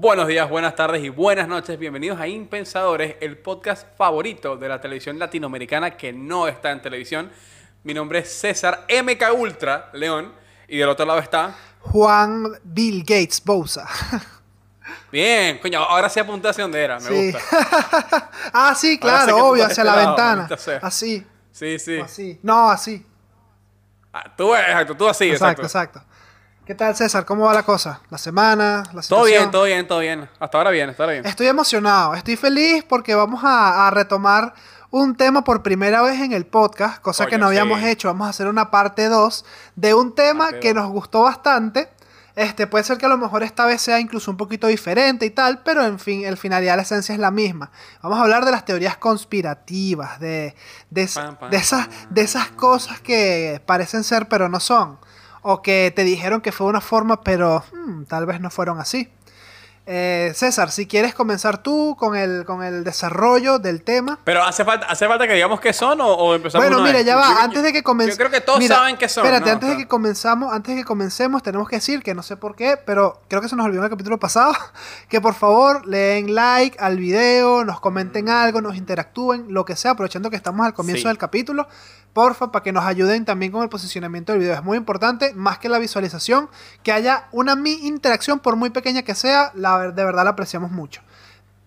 Buenos días, buenas tardes y buenas noches. Bienvenidos a Impensadores, el podcast favorito de la televisión latinoamericana que no está en televisión. Mi nombre es César MK Ultra León y del otro lado está Juan Bill Gates Bousa. Bien, coño, ahora sí apunta hacia donde era, me Sí. gusta. ah, sí, claro, obvio, hacia la este lado, ventana. Así, Sí, sí. así. No, así. Ah, tú, exacto, tú así, exacto, exacto. exacto. ¿Qué tal, César? ¿Cómo va la cosa? ¿La semana? ¿La Todo bien, situación? todo bien, todo bien. Hasta ahora bien, hasta ahora bien. Estoy emocionado, estoy feliz porque vamos a, a retomar un tema por primera vez en el podcast, cosa que no habíamos sí. hecho. Vamos a hacer una parte 2 de un tema Parte que dos. nos gustó bastante. Este, puede ser que a lo mejor esta vez sea incluso un poquito diferente y tal, pero en fin, el finalidad, la esencia es la misma. Vamos a hablar de las teorías conspirativas, de, de, pam, de esas, de esas cosas que parecen ser pero no son. O que te dijeron que fue una forma, pero hmm, tal vez no fueron así. Eh, César, si quieres comenzar tú con el, con el desarrollo del tema. Pero hace falta, hace falta que digamos qué son o, o empezamos Bueno, mira, vez? ya va. yo- antes de que comencemos. Yo creo que todos saben qué son. Espérate, ¿no? antes O de que comenzamos, antes de que comencemos, tenemos que decir que no sé por qué, pero creo que se nos olvidó en el capítulo pasado. Que por favor le den like al video, nos comenten algo, nos interactúen, lo que sea, aprovechando que estamos al comienzo Sí. del capítulo. Porfa, para que nos ayuden también con el posicionamiento del video. Es muy importante, más que la visualización, que haya una mi interacción, por muy pequeña que sea, la, de verdad la apreciamos mucho.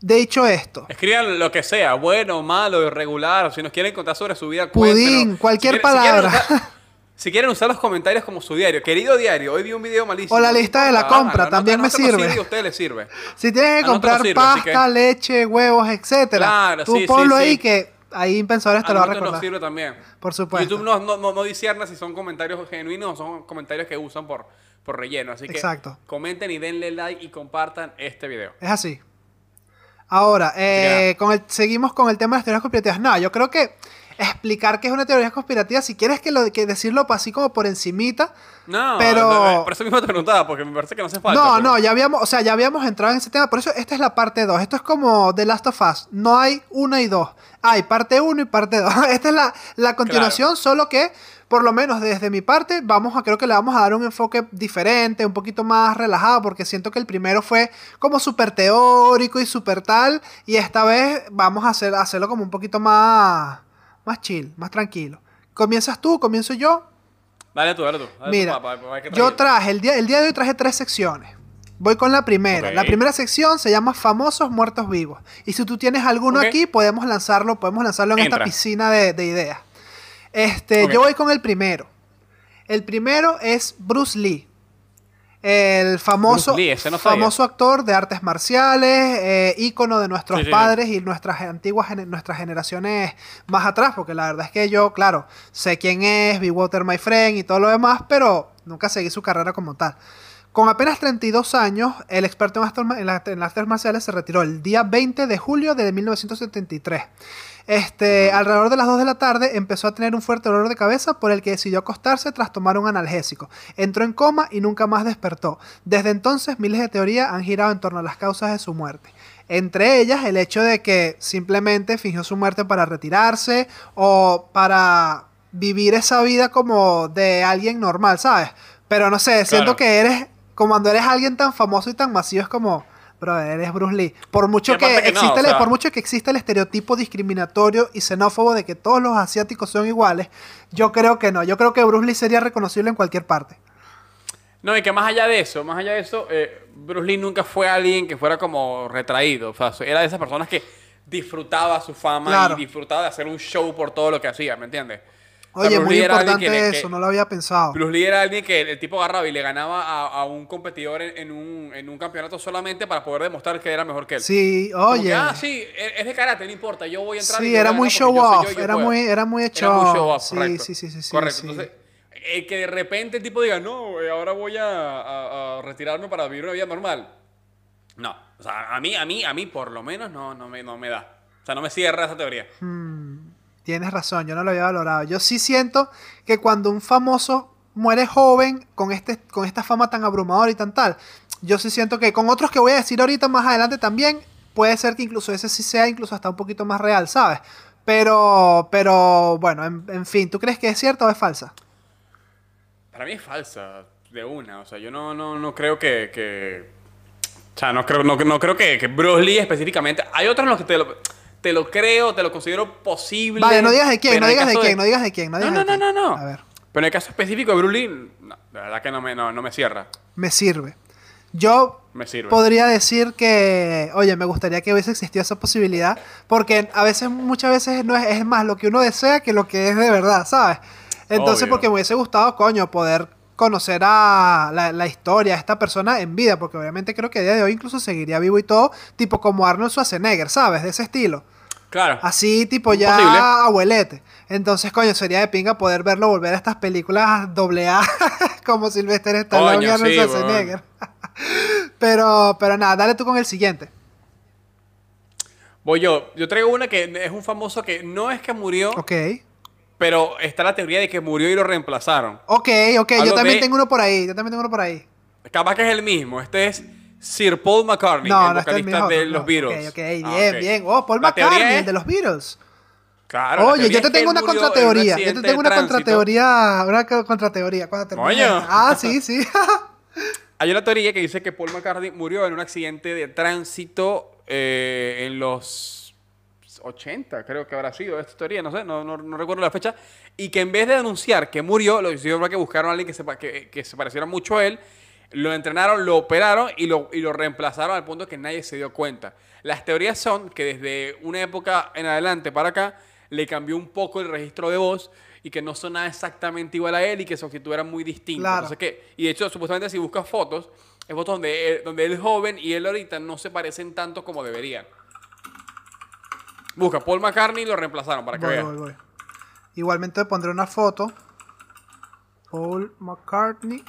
De dicho esto, Escriban lo que sea, bueno, malo, irregular, o si nos quieren contar sobre su vida, Pudín, cualquier Si quieren- si quieren palabra. Si quieren usar los comentarios como su diario, querido diario, hoy vi un video malísimo. O la lista de la compra, también no- me no sirve. a ustedes les sirve. Si tienes que A nosotros comprar sirve, pasta, que- leche, huevos, etcétera, Claro, tú sí, sí, ponlo sí. ahí que ahí Impensadores te lo va a nosotros nos recordar. sirve también. Por supuesto. YouTube no, no, no, no discierna si son comentarios genuinos o son comentarios que usan por, por relleno. Así que Exacto. comenten y denle like y compartan este video. Es así. Ahora, eh, con el, seguimos con el tema de las teorías conspirativas. No, yo creo que explicar qué es una teoría conspirativa, si quieres que, lo, que decirlo así como por encimita, No, Pero- por eso mismo te preguntaba, porque me parece que no hace falta. no, pero- no, ya habíamos, o sea, ya habíamos entrado en ese tema, por eso esta es la parte 2. Esto es como The Last of Us, no hay una y dos. Hay parte 1 y parte 2. Esta es la, la continuación, solo que, por lo menos desde mi parte, vamos a, creo que le vamos a dar un enfoque diferente, un poquito más relajado, porque siento que el primero fue como súper teórico y súper tal, y esta vez vamos a hacer, hacerlo como un poquito más, más chill, más tranquilo. ¿Comienzas tú? ¿Comienzo yo? Dale tú, dale tú. dale Mira, yo traje, el día, el día de hoy traje tres secciones. Voy con la primera. La primera sección se llama Famosos Muertos Vivos. Y si tú tienes alguno aquí, podemos lanzarlo, podemos lanzarlo en esta piscina de, de ideas. Este, yo voy con el primero. El primero es Bruce Lee. El famoso, Lee, no famoso actor de artes marciales, eh, ícono de nuestros Sí, sí, sí. padres y nuestras antiguas nuestras generaciones más atrás, porque la verdad es que yo, claro, sé quién es, vi Water My Friend y todo lo demás, pero nunca seguí su carrera como tal. Con apenas 32 años, el experto en, artes ma- en la- en las artes marciales se retiró el día 20 de julio de 1973. Este, alrededor de las 2 de la tarde empezó a tener un fuerte dolor de cabeza por el que decidió acostarse tras tomar un analgésico. Entró en coma y nunca más despertó. Desde entonces miles de teorías han girado en torno a las causas de su muerte. Entre ellas el hecho de que simplemente fingió su muerte para retirarse o para vivir esa vida como de alguien normal, ¿sabes? Pero no sé, siento Claro. que eres, como cuando eres alguien tan famoso y tan masivo, es como, bro, eres Bruce Lee. Por mucho que, que no, existe, o el- sea- por mucho que existe el estereotipo discriminatorio y xenófobo de que todos los asiáticos son iguales, yo creo que no. Yo creo que Bruce Lee sería reconocible en cualquier parte. No, y que más allá de eso, más allá de eso, eh, Bruce Lee nunca fue alguien que fuera como retraído. O sea, era de esas personas que disfrutaba su fama Claro. y disfrutaba de hacer un show por todo lo que hacía, ¿me entiendes? Oye, muy importante que le- que- eso, no lo había pensado. Bruce Lee era alguien que el tipo agarraba y le ganaba a, a un competidor en, en un, en un campeonato solamente para poder demostrar que era mejor que él. Sí, Como que, oye. ah, sí, es es de karate, no importa, yo voy a entrar Sí, era muy show off, yo, yo era puedo. muy, era muy Era muy show off, Sí, correcto. sí, sí, sí, sí, Correcto. sí. Entonces, el que de repente el tipo diga, no, eh, ahora voy a, a- a retirarme para vivir una vida normal. No. O sea, a mí, a mí, a mí por lo menos no, no, me, no me da. O sea, no me cierra esa teoría. Tienes razón, yo no lo había valorado. Yo sí siento que cuando un famoso muere joven con, este, con esta fama tan abrumadora y tan tal, yo sí siento que con otros que voy a decir ahorita más adelante también, puede ser que incluso ese sí sea incluso hasta un poquito más real, ¿sabes? Pero, pero bueno, en, fin, ¿tú crees que es cierta o es falsa? Para mí es falsa, de una. O sea, yo no, no, no creo que, que, O sea, no creo, no, no creo que, que Bruce Lee específicamente. Hay otros en los que te lo, te lo creo, te lo considero posible. Vale, no digas de quién, no digas de quién, no digas de quién. No, No, digas no, de no, no, quién. no. A ver, Pero en el caso específico de Bruce Lee, no, de verdad que no me, no, no me cierra. me sirve. Yo Me sirve. podría decir que, oye, me gustaría que hubiese existido esa posibilidad, porque a veces, muchas veces no es, es más lo que uno desea que lo que es de verdad, ¿sabes? Entonces, Obvio. porque me hubiese gustado, coño, poder conocer a la, la historia de esta persona en vida, porque obviamente creo que a día de hoy incluso seguiría vivo y todo, tipo como Arnold Schwarzenegger, ¿sabes? De ese estilo. Claro. Así, tipo ya abuelete. Entonces, coño, sería de pinga poder verlo volver a estas películas doble A como Sylvester Stallone y Arnold sí, Schwarzenegger. pero, pero nada, dale tú con el siguiente. Voy yo. Yo traigo una que es un famoso que no es que murió, Ok. Pero está la teoría de que murió y lo reemplazaron. Ok, ok, yo también de- tengo uno por ahí. Yo también tengo uno por ahí. Capaz que es el mismo. Este es Sir Paul McCartney, No, el no, vocalista mismo. de no. los Beatles. Ok, ok, Ah, bien, ok. bien. Oh, Paul La McCartney, es- el de los Beatles. Claro, la Oye, yo es te tengo una contrateoría. Yo te tengo una contrateoría. Una co- contrateoría. cuando. Coño. Ah, sí, sí. Hay una teoría que dice que Paul McCartney murió en un accidente de tránsito eh, en los 80, creo que habrá sido esta teoría, no sé, no, no- no recuerdo la fecha, y que en vez de anunciar que murió, lo hicieron fue que buscaron a alguien que se, que, que se pareciera mucho a él, lo entrenaron, lo operaron y lo, y lo reemplazaron al punto que nadie se dio cuenta. Las teorías son que desde una época en adelante para acá le cambió un poco el registro de voz y que no sonaba exactamente igual a él y que su actitud era muy distinta. Claro. Entonces, que, y de hecho, supuestamente si buscas fotos, es fotos donde él, donde él joven y él ahorita no se parecen tanto como deberían. Busca Paul McCartney y lo reemplazaron para que Voy, veas. voy, voy. Igualmente pondré una foto. Paul McCartney.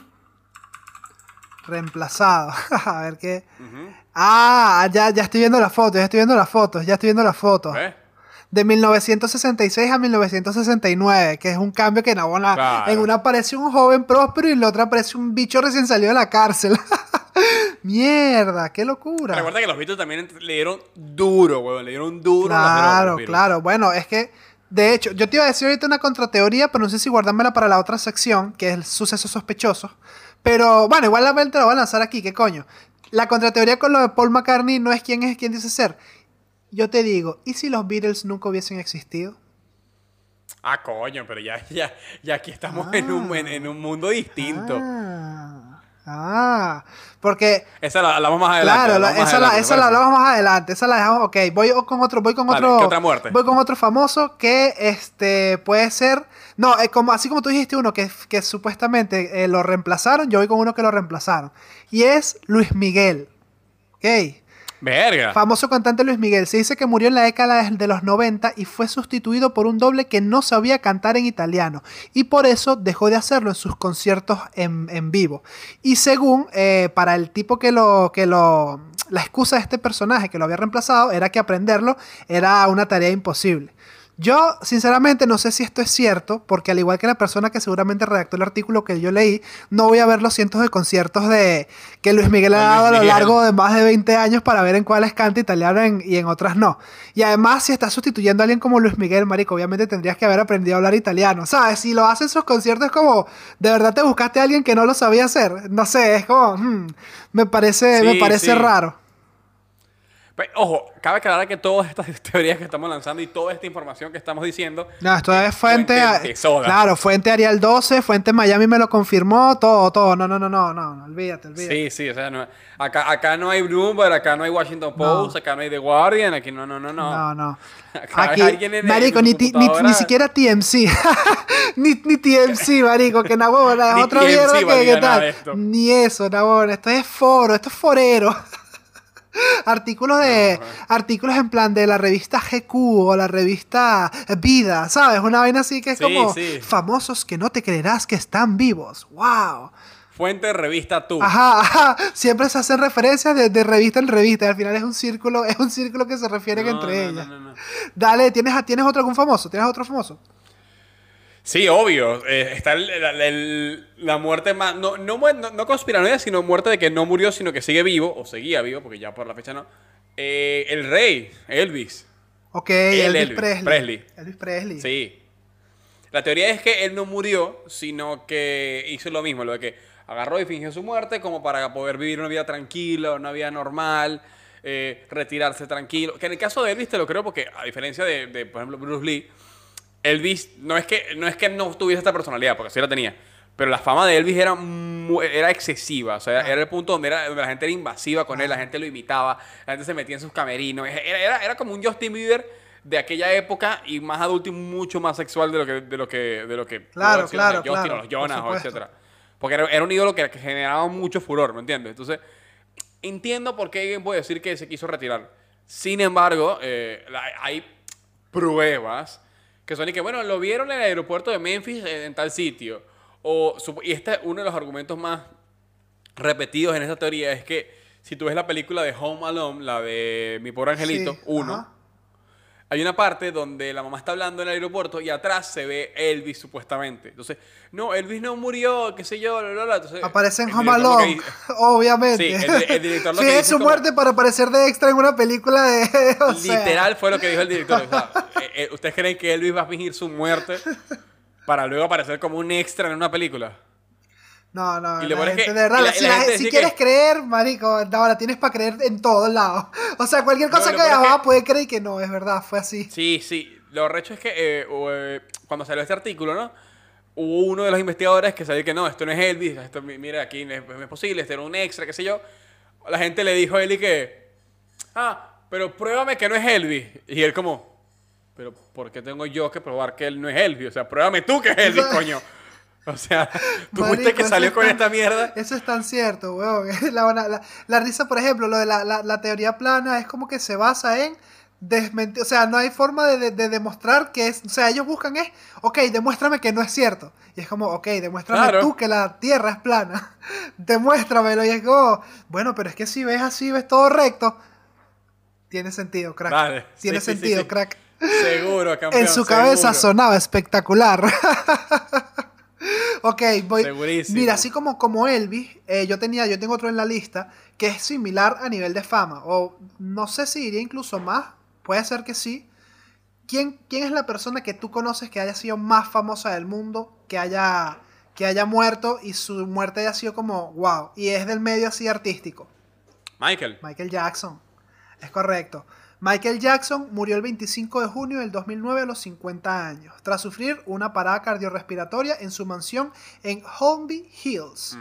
Reemplazado. A ver qué. Ah, ya, ya estoy viendo las fotos, ya estoy viendo las fotos, ya estoy viendo las fotos. De 1966 a 1969, que es un cambio que en una, Claro. en una aparece un joven próspero y en la otra aparece un bicho recién salido de la cárcel. Mierda, qué locura. Recuerda que los Beatles también le dieron duro, weón. Le dieron duro Claro, los claro. Bueno, es que, de hecho, yo te iba a decir ahorita una contrateoría, pero no sé si guardármela para la otra sección, que es el suceso sospechoso. Pero bueno, igual la te la voy a lanzar aquí, ¿qué coño? La contrateoría con lo de Paul McCartney no es quién es quien dice ser. Yo te digo, ¿y si los Beatles nunca hubiesen existido? Ah, coño, pero ya, ya, ya aquí estamos en, un, en, en un mundo distinto. Ah, ah, porque Esa la hablamos más adelante. Claro, la- hablamos más esa, la, esa ¿te la hablamos más adelante. Esa la dejamos. Ok, voy con otro, voy con Vale, otro. ¿qué otra muerte? Voy con otro famoso que este puede ser. No, eh, como, así como tú dijiste uno que, que supuestamente eh, lo reemplazaron, yo voy con uno que lo reemplazaron. Y es Luis Miguel. Ok. Verga. Famoso cantante Luis Miguel. Se dice que murió en la década de- los 90 y fue sustituido por un doble que no sabía cantar en italiano. Y por eso dejó de hacerlo en sus conciertos en, en vivo. Y según, eh, para el tipo que lo, que lo... La excusa de este personaje que lo había reemplazado era que aprenderlo era una tarea imposible. Yo, sinceramente, no sé si esto es cierto, porque al igual que la persona que seguramente redactó el artículo que yo leí, no voy a ver los cientos de conciertos de que Luis Miguel ha dado a lo largo de más de 20 años para ver en cuáles canta italiano en- y en otras no. Y además, si estás sustituyendo a alguien como Luis Miguel, marico, obviamente tendrías que haber aprendido a hablar italiano, ¿sabes? Si lo hacen sus conciertos es como, de verdad te buscaste a alguien que no lo sabía hacer. No sé, es como, hmm, me parece, Sí, me parece sí. raro. Pe- Ojo, cabe aclarar que todas estas teorías que estamos lanzando y toda esta información que estamos diciendo No, esto es fuente. Claro, fuente Arial 12, fuente Miami me lo confirmó, todo, todo. No, no, no, no, no, no, olvídate, olvídate. Sí, sí, o sea, no- acá, acá no hay Bloomberg, acá no hay Washington Post, acá no hay The Guardian, aquí no, no, no, no. No, no. Acá Aquí, hay alguien en- marico, en ni, ni, ni siquiera TMC. ni, ni TMC, marico, que Nabona otra mierda que, que tal. Ni eso, Nabona. Esto es foro, esto es forero. artículos de artículos en plan de la revista GQ o la revista Vida, ¿sabes? Una vaina así que es Sí, como sí. famosos que no te creerás que están vivos. ¡Wow! Fuente revista tú. Ajá, ajá. Siempre se hacen referencias de, de revista en revista. al final es un círculo, es un círculo que se refieren No, entre no, ellas. no. Dale, ¿tienes, ¿tienes otro algún famoso? ¿Tienes otro famoso? Sí, obvio. eh, está el- la, el- la muerte más. No, no, no, no conspiranoia, sino muerte de que no murió, sino que sigue vivo, o seguía vivo, porque ya por la fecha no. Eh, el rey, Elvis. Ok, Elvis, Elvis Presley. Presley. Elvis Presley. Sí. La teoría es que él no murió, sino que hizo lo mismo, lo de que agarró y fingió su muerte como para poder vivir una vida tranquila, una vida normal, eh, retirarse tranquilo. Que en el caso de Elvis te lo creo porque, a diferencia de, de, por ejemplo, Bruce Lee, Elvis no es que no, es que no tuviese esta personalidad, porque sí la tenía. Pero la fama de Elvis era, era excesiva. O sea, era el punto donde, era, donde la gente era invasiva con él, la gente lo imitaba, la gente se metía en sus camerinos. Era, era, era como un Justin Bieber de aquella época y más adulto y mucho más sexual de lo que de lo que de lo que Claro, claro, Justin claro, o los Jonas o etcétera. Porque era, un ídolo que, que generaba mucho furor, ¿me entiendes? Entonces, entiendo por qué alguien puede decir que se quiso retirar. Sin embargo, eh, hay pruebas que son y que, bueno, lo vieron en el aeropuerto de Memphis en, en tal sitio. O, y este es uno de los argumentos más repetidos en esta teoría, es que si tú ves la película de Home Alone, la de Mi Pobre Angelito, Sí, uno, ajá. Hay una parte donde la mamá está hablando en el aeropuerto y atrás se ve Elvis supuestamente. Entonces, no, Elvis no murió, qué sé yo, bla, bla, bla. Entonces, Aparece en Home Alone, obviamente. Sí, el- el director lo que su es como- muerte para aparecer de extra en una película de. o sea, Literal fue lo que dijo el director. O sea, eh, eh, ¿Ustedes creen que Elvis va a fingir su muerte para luego aparecer como un extra en una película? No, no, Y lo la bueno es gente, que- de verdad, y la- si, y la gente si quieres que- creer, marico, no, la tienes para creer en todos lados. O sea, cualquier No, cosa lo que es hagas que- puede creer que no, es verdad, fue así. Sí, sí. Lo recho es que eh, eh, cuando salió este artículo, ¿no? Hubo uno de los investigadores que salió que no, esto no es Elvis, esto, mi- mira, aquí no es, no es posible, este era un extra, qué sé yo. La gente le dijo a Eli que, ah, pero pruébame que no es Elvis. Y él como, pero ¿por qué tengo yo que probar que él no es Elvis? O sea, pruébame tú que es Elvis, coño. O sea, tú fuiste que salió con tan- esta mierda. Eso es tan cierto, weón. La, la- la risa, por ejemplo, lo de la, la- teoría plana es como que se basa en desmentir. O sea, no hay forma de, de- de demostrar que es. O sea, ellos buscan es, ok, demuéstrame que no es cierto. Y es como, ok, demuéstrame Claro. tú que la tierra es plana. Demuéstramelo. Y es como, bueno, pero es que si ves así, ves todo recto. Tiene sentido, crack. Vale. Tiene Sí, sí, sí, sentido, sí. crack. Seguro, campeón. En su cabeza sonaba espectacular. ok, voy. Segurísimo. Mira, así como, como Elvis, eh, yo tenía, yo tengo otro en la lista que es similar a nivel de fama. O no sé si diría incluso más. Puede ser que sí. ¿Quién, ¿Quién es la persona que tú conoces que haya sido más famosa del mundo? Que haya, que haya muerto y su muerte haya sido como wow. Y es del medio así artístico. Michael. Michael Jackson. Es correcto. Michael Jackson murió el 25 de junio del 2009 a los 50 años, tras sufrir una parada cardiorrespiratoria en su mansión en Holmby Hills.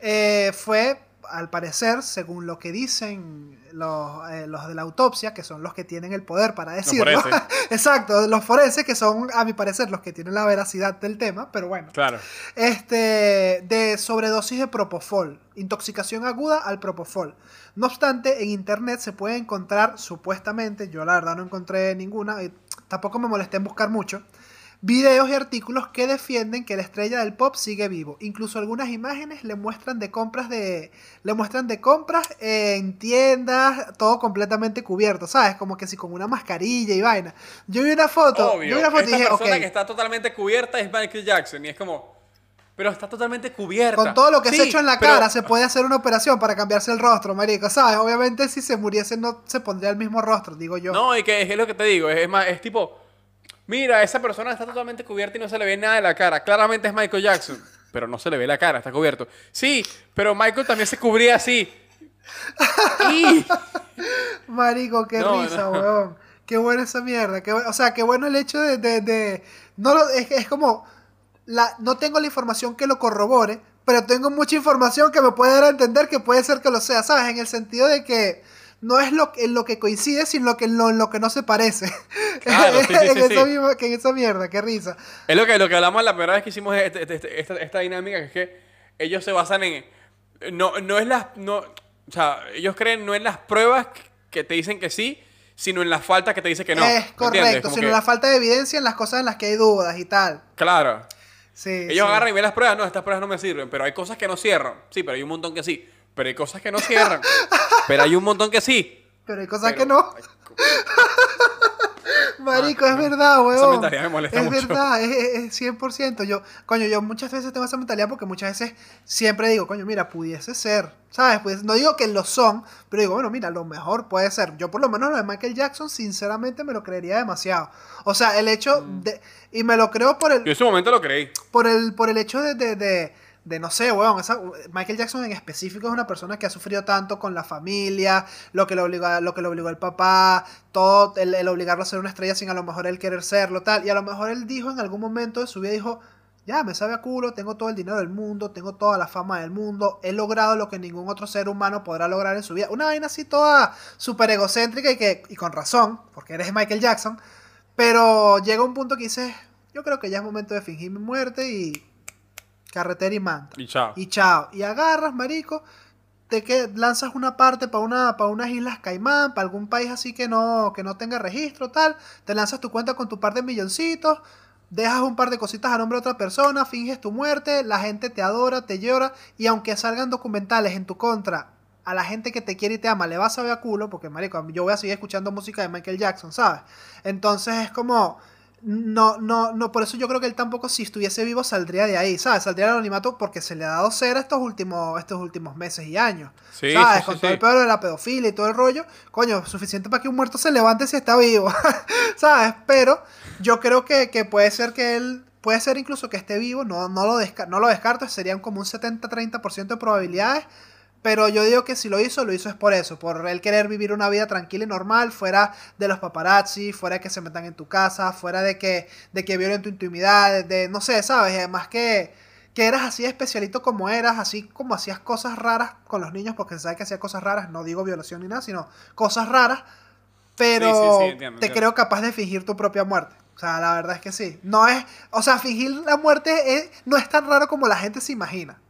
Eh, fue, al parecer, según lo que dicen los, eh, los de la autopsia, que son los que tienen el poder para decirlo. Exacto, los forenses, que son, a mi parecer, los que tienen la veracidad del tema, pero bueno. Claro. Este, de sobredosis de propofol, intoxicación aguda al propofol. No obstante, en internet se puede encontrar, supuestamente, yo la verdad no encontré ninguna, y tampoco me molesté en buscar mucho, videos y artículos que defienden que la estrella del pop sigue vivo. Incluso algunas imágenes le muestran de compras de, le muestran de compras en tiendas, todo completamente cubierto, ¿sabes? Como que si con una mascarilla y vaina. Yo vi una foto, yo Obvio. vi una foto y dije, persona que está totalmente cubierta es Michael Jackson. Y es como, pero está totalmente cubierta. Con todo lo que se ha hecho en la pero- cara, se puede hacer una operación para cambiarse el rostro, marico, ¿sabes? Obviamente si se muriese no se pondría el mismo rostro, digo yo. No, y que es lo que te digo. Es, más, es tipo, mira, esa persona está totalmente cubierta y no se le ve nada de la cara. Claramente es Michael Jackson. Pero no se le ve la cara, está cubierto. Sí, pero Michael también se cubría así. Y... Marico, qué No, risa, no. weón. Qué buena esa mierda. Qué o sea, qué bueno el hecho de... de- de- no lo, es, es como... La, no tengo la información que lo corrobore, pero tengo mucha información que me puede dar a entender que puede ser que lo sea, ¿sabes? En el sentido de que no es lo, en lo que coincide, sino lo que, en lo, en lo que no se parece. Claro, sí, sí, en, sí, esa sí. misma- que en esa mierda, qué risa. Es lo que, lo que hablamos la primera vez que hicimos este- este- este- esta, esta dinámica, que es que ellos se basan en... No, no es las... No, o sea, ellos creen no en las pruebas que te dicen que sí, sino en las faltas que te dicen que no. ¿me es correcto, sino que- la falta de evidencia en las cosas en las que hay dudas y tal. Claro. Sí, Ellos sí. agarran y ven las pruebas, no, estas pruebas no me sirven, pero hay cosas que no cierran. Sí, pero hay un montón que sí. Pero hay cosas que no cierran. pero hay un montón que sí. Pero hay cosas Pero- que no. Ay, Marico, es verdad, weón. Esa mentalidad me molesta es mucho. verdad, es, es- es 100%. Yo, coño, yo muchas veces tengo esa mentalidad porque muchas veces siempre digo, coño, mira, pudiese ser, ¿sabes? Pues no digo que lo son, pero digo, bueno, mira, lo mejor puede ser. Yo por lo menos lo de Michael Jackson, sinceramente, me lo creería demasiado. O sea, el hecho Mm. de... Y me lo creo por el, Yo en ese momento lo creí. por el, por el hecho de, de, de, de no sé, weón, Michael Jackson en específico es una persona que ha sufrido tanto con la familia, lo que le obligó, lo que le obligó el papá, todo el, el obligarlo a ser una estrella sin a lo mejor él querer serlo, tal. Y a lo mejor él dijo en algún momento de su vida, dijo, ya, me sabe a culo, tengo todo el dinero del mundo, tengo toda la fama del mundo, he logrado lo que ningún otro ser humano podrá lograr en su vida. Una vaina así toda súper egocéntrica y, que, y con razón, porque eres Michael Jackson, pero llega un punto que dices, yo creo que ya es momento de fingir mi muerte y carretera y manta. Y chao. Y chao. Y agarras, marico, te que lanzas una parte para una, para unas islas Caimán, para algún país así que no, que no tenga registro, tal. Te lanzas tu cuenta con tu par de milloncitos, dejas un par de cositas a nombre de otra persona, finges tu muerte, la gente te adora, te llora, y aunque salgan documentales en tu contra, a la gente que te quiere y te ama le vas a ver a culo, porque marico, yo voy a seguir escuchando música de Michael Jackson, ¿sabes? Entonces es como no, no, no, por eso yo creo que él tampoco, si estuviese vivo, saldría de ahí, ¿sabes? Saldría del anonimato porque se le ha dado cera estos últimos, estos últimos meses y años. Sí, ¿Sabes? sí, Con sí, todo el pedo de la pedofilia y todo el rollo, coño, suficiente para que un muerto se levante si está vivo, ¿sabes? Pero yo creo que, que puede ser que él, puede ser incluso que esté vivo, no, no, lo, desca- no lo descarto, serían como un 70-30% de probabilidades. Pero yo digo que si lo hizo, lo hizo es por eso, por él querer vivir una vida tranquila y normal, fuera de los paparazzi, fuera de que se metan en tu casa, fuera de que, de que violen tu intimidad, de, de- no sé, ¿sabes? Y además que, que eras así especialito como eras, así como hacías cosas raras con los niños, porque se sabe que hacía cosas raras, no digo violación ni nada, sino cosas raras, pero Sí, sí, sí, entiendo, te entiendo. creo capaz de fingir tu propia muerte. O sea, la verdad es que sí. No es, o sea, fingir la muerte es- no es tan raro como la gente se imagina.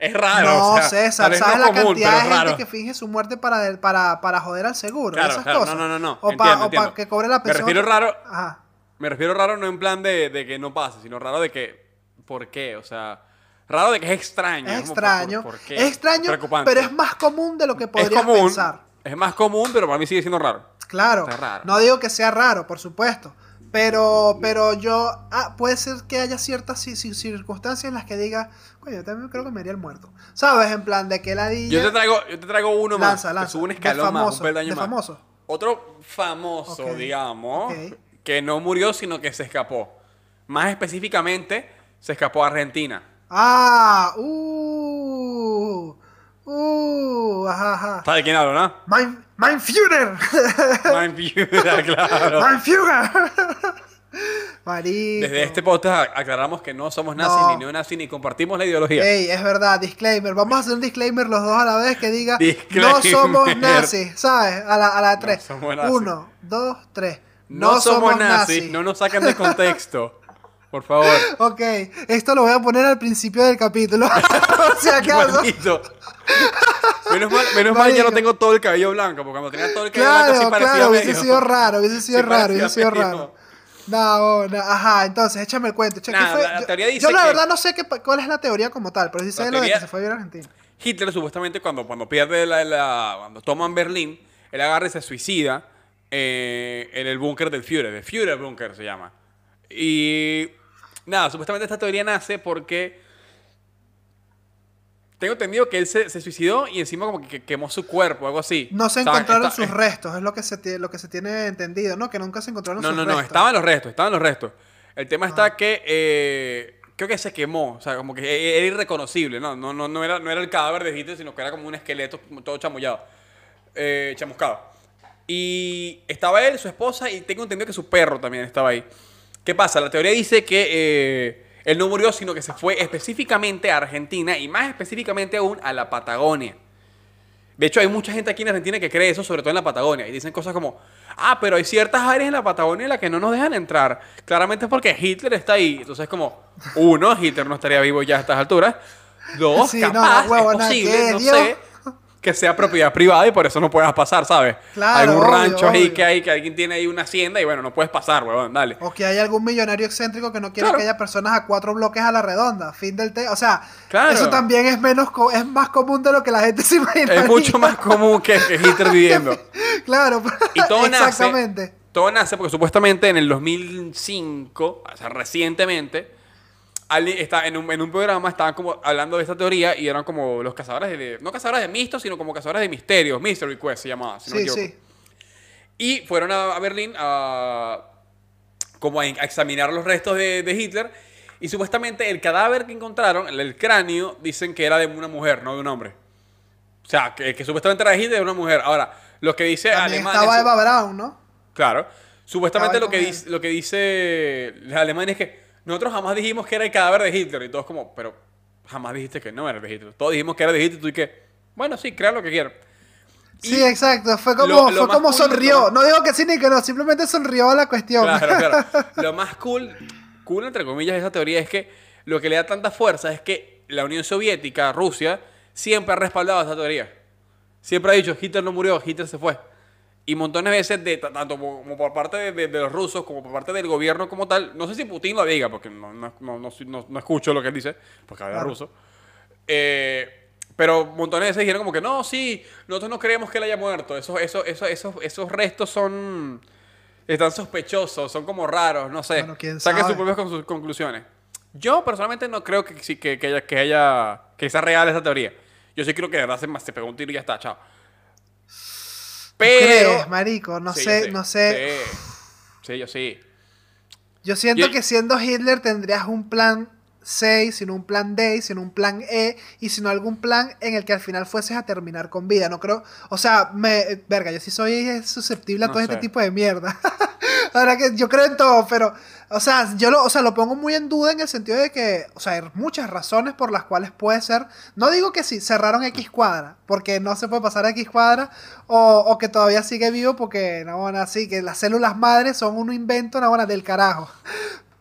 Es raro. no, o sea, César, ¿sabes no la común, cantidad de gente que finge su muerte para, para, para joder al seguro? Claro, esas claro, cosas. no, no, no, no, O para que cobre la Me pensión. refiero raro, Ajá. me refiero raro no en plan de, de que no pase, sino raro de que, ¿por qué? O sea, raro de que es extraño. Es extraño. ¿por- por qué? Es extraño, pero es más común de lo que Es podrías común, pensar. es más común, pero para mí sigue siendo raro. Claro. Raro. No digo que sea raro, por supuesto. Pero, pero yo. Ah, puede ser que haya ciertas ci- ci- circunstancias en las que diga. Coño, yo también creo que me haría el muerto. ¿Sabes? En plan de que la Yo te traigo, yo te traigo uno más. Lanza, sube un escalón más, un peldaño más. famoso. Otro famoso, digamos, que no murió, sino que se escapó. Más específicamente, se escapó a Argentina. Ah, uh. Uh, ajá, ajá. ¿Sabes de quién hablo, no? Mein, mein Führer. Mein Führer, claro. mein Führer. Marico. Desde este podcast aclaramos que no somos nazis No. ni neonazis ni compartimos la ideología. Ey, es verdad, disclaimer. Vamos a hacer un disclaimer los dos a la vez que diga no Disclaimer. somos nazis, ¿sabes? A la, a la tres. somos nazis. Uno, dos, tres. no, somos nazis, no nos saquen de contexto. Por favor. Ok, esto lo voy a poner al principio del capítulo. acaso. Maldito. Menos mal, menos mal ya no tengo todo el cabello blanco, porque cuando tenía todo el cabello blanco sí parecía claro, medio. hubiese sido raro, hubiese sido Sí raro, hubiese sido medio- raro. No, no, ajá, entonces échame el cuento. Che, ¿qué Nada, fue? la yo, teoría dice yo la que- verdad no sé qué, cuál es la teoría como tal, pero sí sé lo de que se fue a vivir a Argentina. Hitler supuestamente cuando, cuando pierde la, la- cuando toman Berlín, él agarra y se suicida eh, en el búnker del Führer, el Führer Bunker se llama. Y nada, supuestamente esta teoría nace porque tengo entendido que él se, se suicidó y encima como que quemó su cuerpo, algo así. No se encontraron sus restos, es lo que se, lo que se tiene entendido, ¿no? Que nunca se encontraron No, sus no, restos. no, estaban los restos, estaban los restos. El tema está que eh, creo que se quemó, o sea, como que e- era irreconocible, ¿no? No, no, no, era, no era el cadáver de Hitler, sino que era como un esqueleto todo chamullado, eh, chamuscado. Y estaba él, su esposa, y tengo entendido que su perro también estaba ahí. ¿Qué pasa? La teoría dice que eh, él no murió, sino que se fue específicamente a Argentina y más específicamente aún a la Patagonia. De hecho, hay mucha gente aquí en Argentina que cree eso, sobre todo en la Patagonia. Y dicen cosas como, ah, pero hay ciertas áreas en la Patagonia en las que no nos dejan entrar. Claramente es porque Hitler está ahí. Entonces, como, uno, Hitler no estaría vivo ya a estas alturas. Dos, Sí, no, capaz, no, huevo, es posible, ¿qué, no Dios? sé, que sea propiedad privada y por eso no puedas pasar, ¿sabes? Claro, Algún obvio, rancho ahí obvio. que hay, que alguien tiene ahí una hacienda y bueno, no puedes pasar, huevón, dale. O que hay algún millonario excéntrico que no quiere Claro. que haya personas a cuatro bloques a la redonda. Fin del té. O sea, Claro. eso también es menos es más común de lo que la gente se imagina. Es mucho más común que, que Hitler viviendo. claro. Y todo nace. Exactamente. Todo nace porque supuestamente en el 2005, o sea, recientemente, alguien está en un, en un programa estaban como hablando de esta teoría y eran como los cazadores de. No cazadores de mistos, sino como cazadores de misterios. Mystery Quest se llamaba, si no me Sí, equivoco. sí. Y fueron a, a Berlín a. como a, a examinar los restos de, de Hitler. Y supuestamente el cadáver que encontraron, el, el cráneo, dicen que era de una mujer, no de un hombre. O sea, que, que supuestamente era de Hitler de una mujer. Ahora, lo que dice También Alemania... estaba Eva Braun, ¿no? Claro. Supuestamente lo que, dice, lo que dice la Alemania es que nosotros jamás dijimos que era el cadáver de Hitler. Y todos como, pero jamás dijiste que no era de Hitler. Todos dijimos que era de Hitler y tú y que, bueno, sí, crean lo que quieran. Sí, exacto. Fue como, lo- lo fue como cool, sonrió. No digo que sí ni que no, simplemente sonrió a la cuestión. Claro, claro. Lo más cool, cool entre comillas de esa teoría es que lo que le da tanta fuerza es que la Unión Soviética, Rusia, siempre ha respaldado esa teoría. Siempre ha dicho, Hitler no murió, Hitler se fue. Y montones de veces, de, tanto como, por parte de, de- de los rusos, como por parte del gobierno como tal, no sé si Putin lo diga, porque no, no, no, no, no- no escucho lo que él dice, porque habla Claro. ruso. Eh, pero montones de veces dijeron como que no, sí, nosotros no creemos que él haya muerto. Esos, esos, esos, esos, esos restos son. Están sospechosos, son como raros, no sé. Bueno, Saquen sus propias con- sus conclusiones. Yo personalmente no creo que, que, que haya, que haya. que sea real esa teoría. Yo sí creo que de verdad se, se pegó un tiro y ya está, chao. Pero. ¿Crees, marico? No Sí, sé, no sé. Sí, Sí, yo sí. Yo siento que siendo Hitler tendrías un plan C, sino un plan D, sino un plan E, y sino algún plan en el que al final fueses a terminar con vida. No creo, o sea, me, verga, yo sí soy susceptible a No todo sé. este tipo de mierda. Ahora que yo creo en todo, pero, o sea, yo lo, o sea, lo pongo muy en duda en el sentido de que, o sea, hay muchas razones por las cuales puede ser. No digo que sí, cerraron X cuadra, porque no se puede pasar a X cuadra, o, o que todavía sigue vivo porque, no, bueno, así, que las células madres son un invento, no, bueno, del carajo.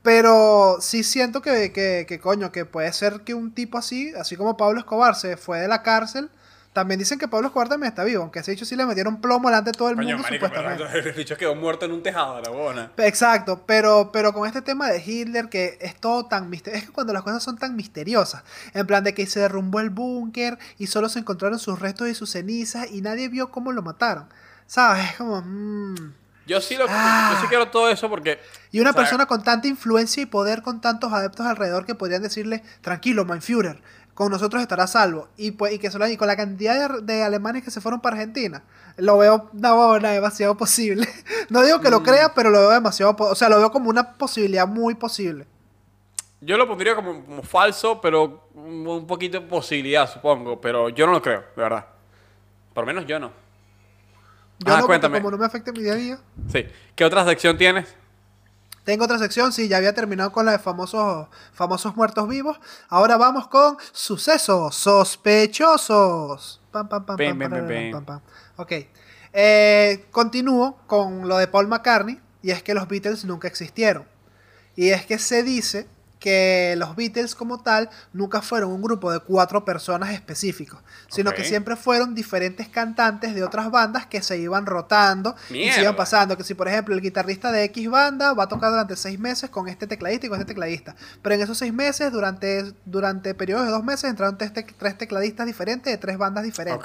Pero sí siento que, que, que, coño, que puede ser que un tipo así, así como Pablo Escobar se fue de la cárcel, también dicen que Pablo Escobar también está vivo, aunque ese dicho sí le metieron plomo delante de todo el Coño, mundo, marico, supuestamente. pero el bicho quedó muerto en un tejado, la buena. Exacto, pero, pero con este tema de Hitler, que es todo tan misterioso, es que cuando las cosas son tan misteriosas, en plan de que se derrumbó el búnker y solo se encontraron sus restos y sus cenizas y nadie vio cómo lo mataron, ¿sabes? Es como... mm. Yo sí, lo, Ah. yo sí quiero todo eso porque. Y una o sea, persona con tanta influencia y poder, con tantos adeptos alrededor que podrían decirle, tranquilo, mein Führer, con nosotros estará a salvo. Y, pues, y que solo, y con la cantidad de, de alemanes que se fueron para Argentina, lo veo no, no, demasiado posible. No digo que lo Mm. crea, pero lo veo demasiado, o sea, lo veo como una posibilidad muy posible. Yo lo pondría como, como falso, pero un, poquito de posibilidad, supongo. Pero yo no lo creo, de verdad. Por lo menos yo no. Yo Ah, no, cuéntame. como no me afecta mi día a día. Sí. ¿Qué otra sección tienes? Tengo otra sección, sí, ya había terminado con la de famosos, famosos muertos vivos. Ahora vamos con sucesos sospechosos. Pam, pam, pam, pam, pam, pam. Ok. Eh, continúo con lo de Paul McCartney, y es que los Beatles nunca existieron. Y es que se dice que los Beatles como tal nunca fueron un grupo de cuatro personas específicos, sino que siempre fueron diferentes cantantes de otras bandas que se iban rotando y se iban pasando. Que si por ejemplo el guitarrista de X banda va a tocar durante seis meses con este tecladista y con este tecladista, pero en esos seis meses, durante, durante periodos de dos meses, entraron tres, tec- tres tecladistas diferentes de tres bandas diferentes.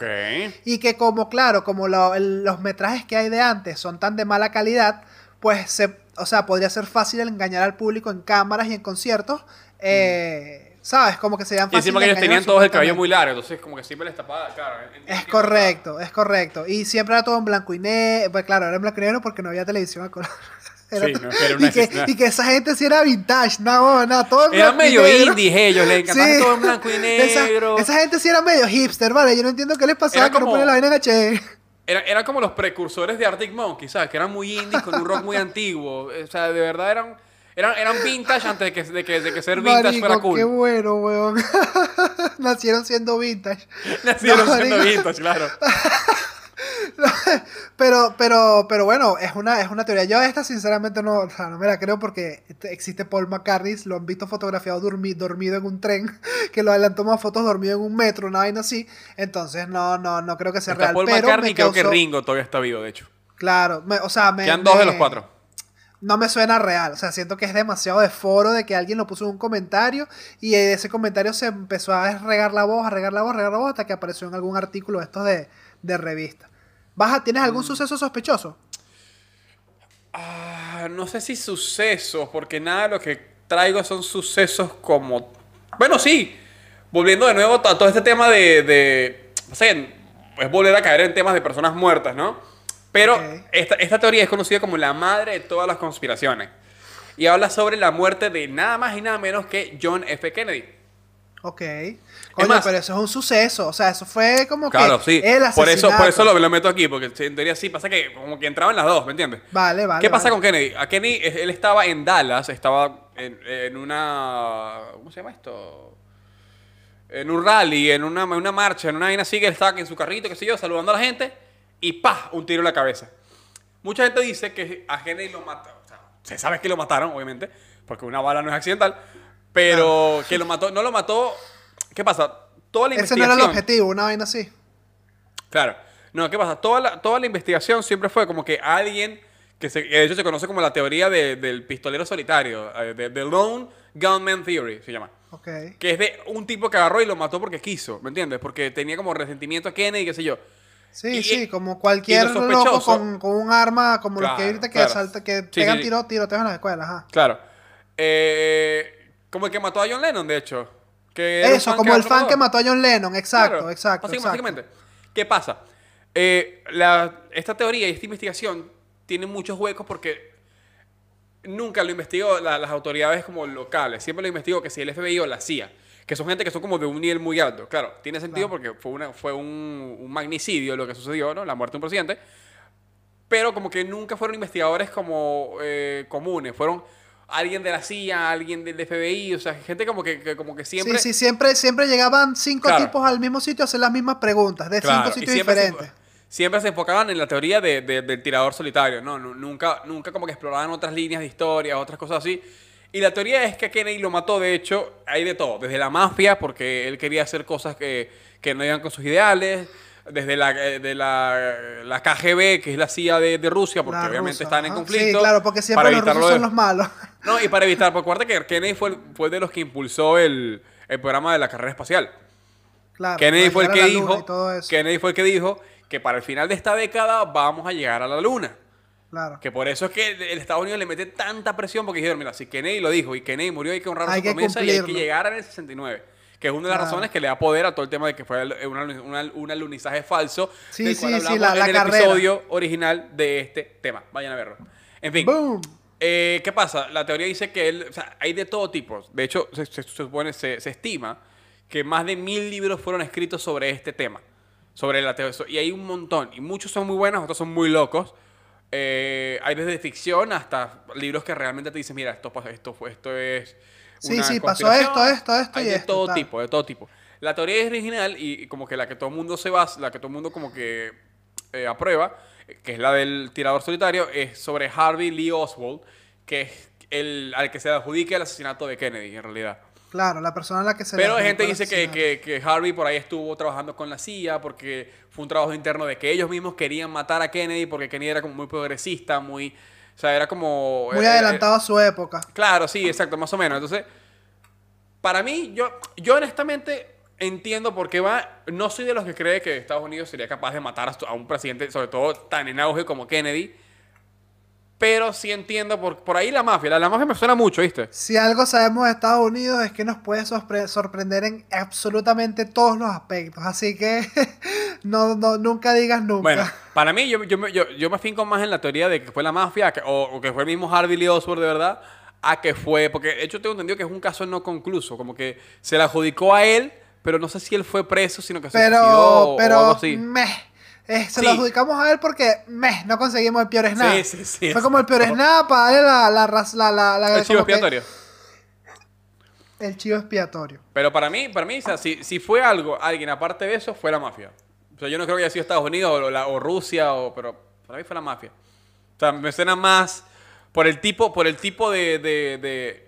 Y que como, claro, como lo- el- los metrajes que hay de antes son tan de mala calidad, pues se, o sea, podría ser fácil engañar al público en cámaras y en conciertos. eh, ¿Sabes? Como que serían Y encima que ellos tenían todos el cabello muy largo, entonces como que siempre les tapaba, claro. en- Es correcto, es correcto. Y siempre era todo en blanco y negro. Pues claro, era en blanco y negro porque no había televisión a color. Era Sí, no, era una y, que, y que esa gente sí era vintage, no, no, todo en Eran medio indies ellos, les encantaba Sí. todo en blanco y Esa- negro. Esa, gente sí era medio hipster, ¿vale? Yo no entiendo qué les pasaba Era que no ponían la vaina en HD. Era, eran como los precursores de Arctic Monkeys, ¿sabes? Que eran muy indies con un rock muy antiguo. O sea, de verdad eran, eran, eran vintage antes de que, de que, de que ser vintage Marico, fuera cool. qué bueno, weón. Nacieron siendo vintage. Nacieron No, siendo vintage, claro. Pero, pero, pero bueno, es una, es una teoría. Yo esta sinceramente no, o sea, no me la creo porque este- existe Paul McCartney, lo han visto fotografiado dormi- dormido en un tren, que lo han tomado fotos dormido en un metro, una vaina así. Entonces no, no, no creo que sea Está real. Paul pero McCartney me creo que Ringo todavía está vivo, de hecho. Claro, me- o sea, me, Quedan dos de los cuatro. No me suena real, o sea, siento que es demasiado de foro de que alguien lo puso en un comentario y ese comentario se empezó a regar la voz, a regar la voz, a regar la voz hasta que apareció en algún artículo estos de, de revista. Baja, ¿Tienes Mm. algún suceso sospechoso? Ah, no sé si sucesos, porque nada de lo que traigo son sucesos como... Bueno, sí. Volviendo de nuevo a todo este tema de... de no sé, es volver a caer en temas de personas muertas, ¿no? Pero esta, esta teoría es conocida como la madre de todas las conspiraciones. y habla sobre la muerte de nada más y nada menos que John F. Kennedy. Ok. Coño, más- pero eso es un suceso. O sea, eso fue como Claro, que sí. el Por eso, por eso lo, lo meto aquí, porque en teoría sí pasa que como que entraban las dos, ¿me entiendes? Vale, vale. ¿Qué pasa con Kennedy? A Kennedy, él estaba en Dallas, estaba en, en una. ¿Cómo se llama esto? En un rally, en una, en una marcha, en una vaina así, que él estaba en su carrito, qué sé yo, saludando a la gente, y ¡pah! Un tiro en la cabeza. Mucha gente dice que a Kennedy lo mataron. O sea, se sabe que lo mataron, obviamente, porque una bala no es accidental, pero que lo mató, no lo mató. ¿Qué pasa? Toda la Ese no investigación. era el objetivo, una vaina así. Claro. No, ¿qué pasa? Toda la, toda la investigación siempre fue como que alguien, que se, de hecho se conoce como la teoría de- del pistolero solitario, eh, de, de Lone Gunman Theory, se llama. Ok. Que es de un tipo que agarró y lo mató porque quiso, ¿me entiendes? Porque tenía como resentimiento a Kennedy, qué sé yo. Sí, Y- sí, y- como cualquier lo loco con, con un arma, como los Claro, que ahorita que, claro. salta, que Sí, pegan sí. tiro, tiroteos en las escuelas. Ajá. Claro. Eh, como el que mató a John Lennon, de hecho. Que Eso, como el fan que mató a John Lennon. Exacto, Claro, exacto, básic- exacto. Básicamente, ¿qué pasa? Eh, la- esta teoría y esta investigación tiene muchos huecos porque nunca lo investigó la- las autoridades como locales. Siempre lo investigó que si el FBI o la CIA, que son gente que son como de un nivel muy alto. Claro, tiene sentido porque fue, una, fue un, un magnicidio lo que sucedió, ¿no? La muerte de un presidente. Pero como que nunca fueron investigadores como eh, comunes. Fueron alguien de la CIA, alguien del FBI, o sea, gente como que, que como que siempre... Sí, sí, siempre, siempre llegaban cinco Claro. tipos al mismo sitio a hacer las mismas preguntas, de Claro, cinco sitios siempre se- diferentes. siempre se enfocaban en la teoría de- de- del tirador solitario, ¿no? Nu- Nunca, nunca como que exploraban otras líneas de historia, otras cosas así. Y la teoría es que Kennedy lo mató, de hecho, hay de todo. Desde la mafia, porque él quería hacer cosas que, que no iban con sus ideales. Desde la, eh, de la, la KGB, que es la CIA de, de Rusia, porque La obviamente rusa, están en conflicto. Sí, claro, porque siempre para los rusos son de- los malos. No, y para evitar, porque acuérdate que Kennedy fue, fue de los que impulsó el, el programa de la carrera espacial. Claro, Kennedy fue el que dijo. Kennedy fue el que dijo que para el final de esta década vamos a llegar a la luna. Claro. Que por eso es que el Estados Unidos le mete tanta presión porque dijeron, mira, si Kennedy lo dijo y Kennedy murió hay que honrar Hay su que promesa y hay que llegar en el 69. Que es una de las razones que le da poder a todo el tema de que fue un alunizaje falso. Sí, del sí, cual sí, hablamos la- la en el carrera. episodio original de este tema. Vayan a verlo. En fin. ¡Boom! Eh, ¿Qué pasa? La teoría dice que él, o sea, hay de todo tipo. De hecho, se, se- se supone, se, se estima que más de mil libros fueron escritos sobre este tema. Sobre la teoría. Y hay un montón. Y muchos son muy buenos, otros son muy locos. Eh, hay desde ficción hasta libros que realmente te dicen, mira, esto, esto, esto es... Sí, sí, pasó conspiración". esto, esto, esto Hay y de esto, todo tal. tipo, de todo tipo. La teoría original y, como que la que todo el mundo se basa, la que todo el mundo como que eh, aprueba, que es la del tirador solitario, es sobre Harvey Lee Oswald, que es el al que se adjudica el asesinato de Kennedy, en realidad. Claro, la persona a la que se Pero hay adjudicó gente dice que, que, que Harvey por ahí estuvo trabajando con la CIA porque fue un trabajo interno de que ellos mismos querían matar a Kennedy porque Kennedy era como muy progresista, muy... O sea, era como... Muy eh, eh, adelantado a su época. Claro, sí, exacto, más o menos. Entonces, para mí, yo, yo honestamente entiendo por qué va. No soy de los que cree que Estados Unidos sería capaz de matar a un presidente, sobre todo tan en auge como Kennedy. Pero sí entiendo por, por ahí la mafia. La, la mafia me suena mucho, ¿viste? Si algo sabemos de Estados Unidos es que nos puede sorpre- sorprender en absolutamente todos los aspectos. Así que no, no, nunca digas nunca. Bueno, para mí, yo, yo, me- yo, yo me finco más en la teoría de que fue la mafia que- o, o que fue el mismo Harvey Lee Oswald de verdad, a que fue. Porque de hecho tengo entendido que es un caso no concluso. Como que se le adjudicó a él, pero no sé si él fue preso, sino que se suicidó pero, o algo pero, así. meh. Eh, se Sí. lo adjudicamos a él porque, meh, no conseguimos el peor snap. Sí, sí, sí, Fue como el peor exacto. snap para darle la, la, la, la, la- El chivo como que- expiatorio. El chivo expiatorio. Pero para mí, para mí, o sea, si, si fue algo, alguien aparte de eso, fue la mafia. O sea, yo no creo que haya sido Estados Unidos o, la- o Rusia, o, pero para mí fue la mafia. O sea, me suena más por el tipo, por el tipo de, de,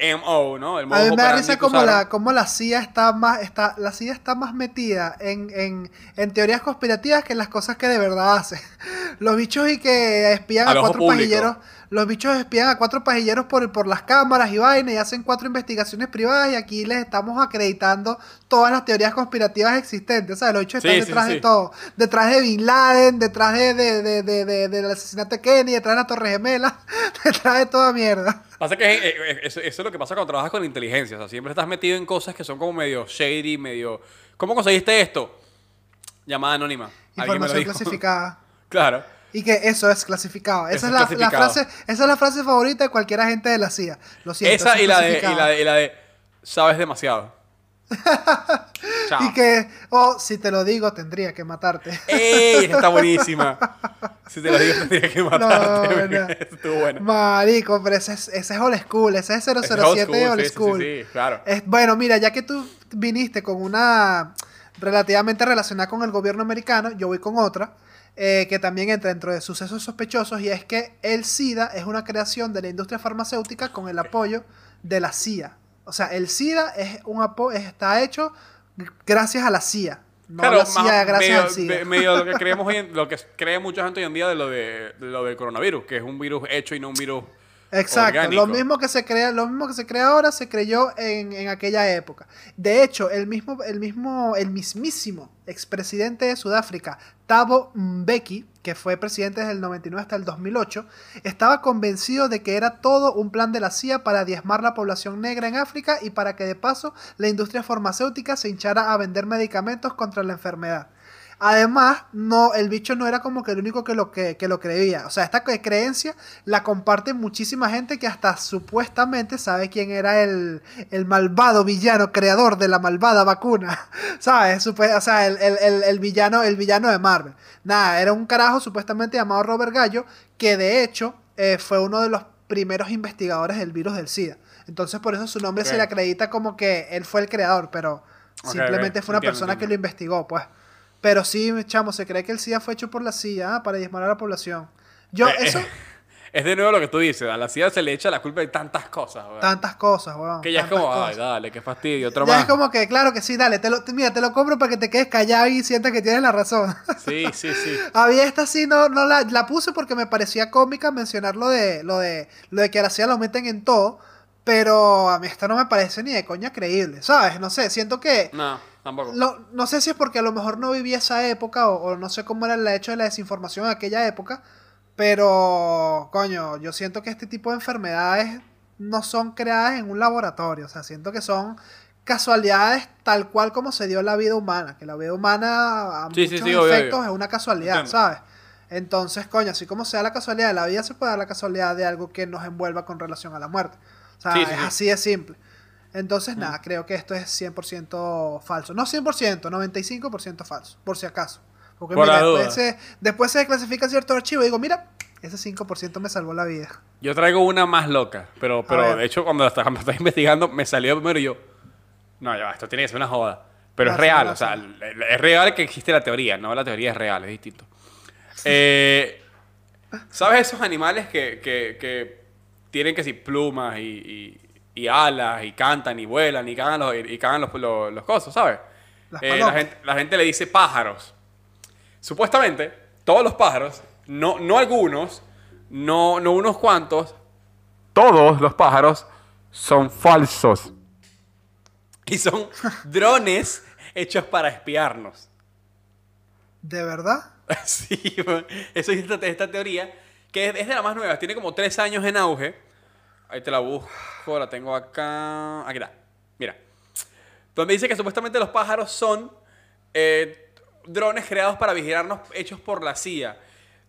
de MO, ¿no? El A mí me da risa como la, como la CIA está más, está, la CIA está más metida en, en, en teorías conspirativas que en las cosas que de verdad hace. Los bichos y que espían a ojo cuatro público. pajilleros, los bichos espían a cuatro pajilleros por, por las cámaras y vaina y hacen cuatro investigaciones privadas y aquí les estamos acreditando todas las teorías conspirativas existentes. O sea, los bichos Sí, están sí, detrás sí. de todo. Detrás de Bin Laden, detrás de, de, de, de- de- del asesinato de Kennedy, detrás de la Torre Gemela, detrás de toda mierda. Pasa que eh, eh, eso, eso es lo que pasa cuando trabajas con inteligencia. O sea, siempre estás metido en cosas que son como medio shady, medio... ¿Cómo conseguiste esto? Llamada anónima. Alguien me lo Información clasificada. Claro. Y que eso es clasificado. Esa es, la, frase, esa es la frase favorita de cualquier agente de la CIA. Lo siento. Esa es y la, de, y, la de, y la de sabes demasiado. Chao. Y que, oh, si te lo digo, tendría que matarte. ¡Ey! Está buenísima. Si te lo digo, tendría que matarte. No, no. Estuvo buena. Marico, pero ese es, ese es old school, ese es 007 Es old school, old sí, sí, school. sí, sí, claro. Es- bueno, mira, ya que tú viniste con una relativamente relacionada con el gobierno americano, yo voy con otra, eh, que también entra dentro de sucesos sospechosos, y es que el SIDA es una creación de la industria farmacéutica con el apoyo de la CIA. O sea, el SIDA es un está hecho gracias a la CIA. No claro, la CIA más- gracias medio, al SIDA. medio lo que creemos hoy en- lo que cree mucha gente hoy en día de lo de, de lo del coronavirus, que es un virus hecho y no un virus Exacto, orgánico. lo mismo que se crea, lo mismo que se crea ahora se creyó en, en aquella época. De hecho, el mismo, el mismo, el mismísimo expresidente de Sudáfrica, Thabo Mbeki, que fue presidente desde el 99 hasta el 2008, estaba convencido de que era todo un plan de la CIA para diezmar la población negra en África y para que de paso la industria farmacéutica se hinchara a vender medicamentos contra la enfermedad. Además, no, el bicho no era como que el único que lo, que, que lo creía. O sea, esta cre- creencia la comparte muchísima gente que hasta supuestamente sabe quién era el, el malvado villano creador de la malvada vacuna. ¿Sabes? Supe- o sea, el, el- el- villano, el villano de Marvel. Nada, era un carajo supuestamente llamado Robert Gallo, que de hecho eh, fue uno de los primeros investigadores del virus del SIDA. Entonces, por eso su nombre se le acredita como que él fue el creador, pero simplemente fue una Entiendo, persona que lo investigó, pues. Pero sí, chamo, se cree que el SIDA fue hecho por la CIA ah, para diezmar a la población. Yo, Eh, eso, eh, Es de nuevo lo que tú dices, a la CIA se le echa la culpa de tantas cosas, weón. tantas cosas, weón. que ya es como, ay, dale, qué fastidio, otro Ya más. es como que, claro que sí, dale, te lo, mira, te lo compro para que te quedes callado y sientas que tienes la razón. Sí, sí, sí. Había esta sí, no, no la, la puse porque me parecía cómica mencionar lo de, lo de, lo de que a la CIA lo meten en todo, pero a mí esto no me parece ni de coña creíble, ¿sabes? No sé, siento que... No, tampoco. Lo- no sé si es porque a lo mejor no viví esa época o, o no sé cómo era el hecho de la desinformación en aquella época, pero coño, yo siento que este tipo de enfermedades no son creadas en un laboratorio, o sea, siento que son casualidades tal cual como se dio la vida humana, que la vida humana a Sí, muchos sí, efectos obvio. es una casualidad, Entiendo. ¿sabes? Entonces, coño, así como sea la casualidad de la vida, se puede dar la casualidad de algo que nos envuelva con relación a la muerte. Sea, Sí, sí, es sí. así de simple. Entonces, nada, creo que esto es 100% falso. No 100%, 95% falso, por si acaso. Porque Por mira, después se, después se desclasifica cierto archivo y digo, mira, ese 5% me salvó la vida. Yo traigo una más loca, pero, pero de hecho cuando la estaba, investigando me salió primero y yo, no, ya esto tiene que ser una joda. Pero es real, o sea, es real que existe la teoría, no la teoría es real, es distinto. Eh, ¿Sabes esos animales que, que, que tienen que si plumas y, y- y alas y cantan y vuelan y cagan los, y cagan los, los, los cosos, ¿sabes? Eh, la, gente, la gente le dice pájaros. Supuestamente, todos los pájaros, no, no algunos, no, no unos cuantos, todos los pájaros son falsos. Y son drones hechos para espiarnos. ¿De verdad? Sí, eso es esta, esta teoría, que es, de la más nueva, tiene como tres años en auge. Ahí te la busco, la tengo acá. Aquí está, mira. Donde dice que supuestamente los pájaros son eh, drones creados para vigilarnos, hechos por la CIA.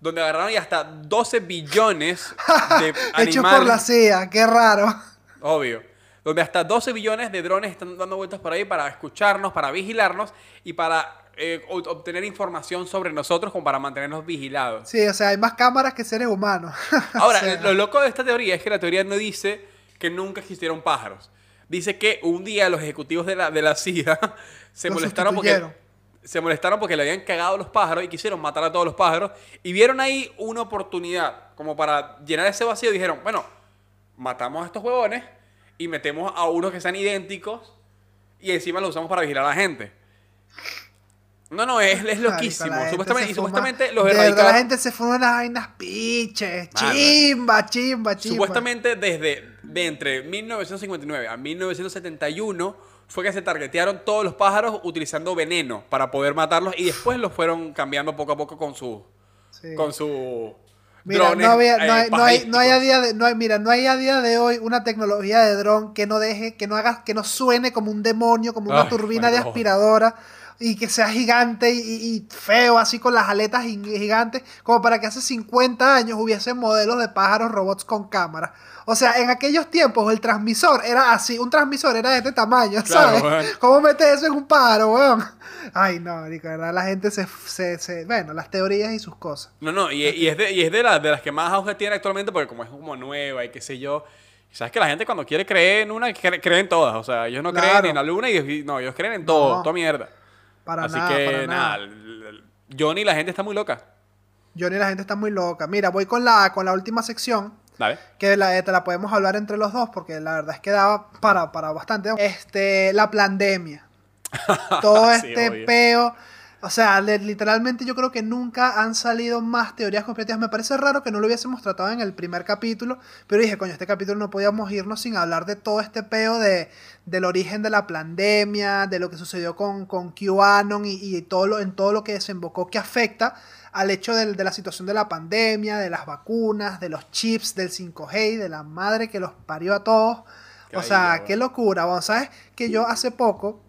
Donde agarraron y hasta 12 billones de animales. Hecho por la CIA, qué raro. Obvio. Donde hasta 12 billones de drones están dando vueltas por ahí para escucharnos, para vigilarnos y para eh, obtener información sobre nosotros como para mantenernos vigilados. Sí, o sea, hay más cámaras que seres humanos. Ahora, O sea, lo loco de esta teoría es que la teoría no dice que nunca existieron pájaros. Dice que un día los ejecutivos de la, de la CIA se Los molestaron porque se molestaron porque le habían cagado los pájaros y quisieron matar a todos los pájaros y vieron ahí una oportunidad como para llenar ese vacío y dijeron, bueno, matamos a estos huevones y metemos a unos que sean idénticos y encima los usamos para vigilar a la gente. No, no, es, es marico, loquísimo. gente Supuestamente, y fuma- supuestamente los de verdad, erradicados... la gente se fue unas vainas piches. Chimba, chimba, chimba. Supuestamente desde de entre 1959 a 1971 fue que se targetearon todos los pájaros utilizando veneno para poder matarlos y después los fueron cambiando poco a poco con su Sí. con su Mira, drones, no, había- eh, no hay, no, hay, no hay a día de, no hay, mira, no hay a día de hoy una tecnología de dron que no deje, que no haga, que no suene como un demonio, como una Ay, turbina de marico. aspiradora. Y que sea gigante y, y feo, así con las aletas gigantes, como para que hace 50 años hubiese modelos de pájaros robots con cámara. O sea, en aquellos tiempos el transmisor era así, un transmisor era de este tamaño, ¿sabes? ¿Cómo metes eso en un pájaro, weón? Ay, no, verdad, la gente se, se, Bueno, las teorías y sus cosas. No, no, y, y es, de, y es de, de las que más auge tiene actualmente, porque como es como nueva y qué sé yo. Sabes que la gente cuando quiere creer en una, cree, en todas. O sea, ellos no creen en la luna y no, ellos creen en todo, toda mierda. Para Así que nada, Johnny la gente está muy loca. Johnny la gente está muy loca. Mira, voy con la, con la última sección. Dale. Que la, te la podemos hablar entre los dos porque la verdad es que daba para, para bastante. Este, la pandemia. Todo este peo o sea, literalmente yo creo que nunca han salido más teorías conspirativas. Me parece raro que no lo hubiésemos tratado en el primer capítulo, pero dije, coño, este capítulo no podíamos irnos sin hablar de todo este peo de, del origen de la pandemia, de lo que sucedió con, con QAnon y, y todo lo, en todo lo que desembocó que afecta al hecho de, de, la situación de la pandemia, de las vacunas, de los chips, del 5G, de la madre que los parió a todos. o sea, qué locura. Sabes que yo hace poco,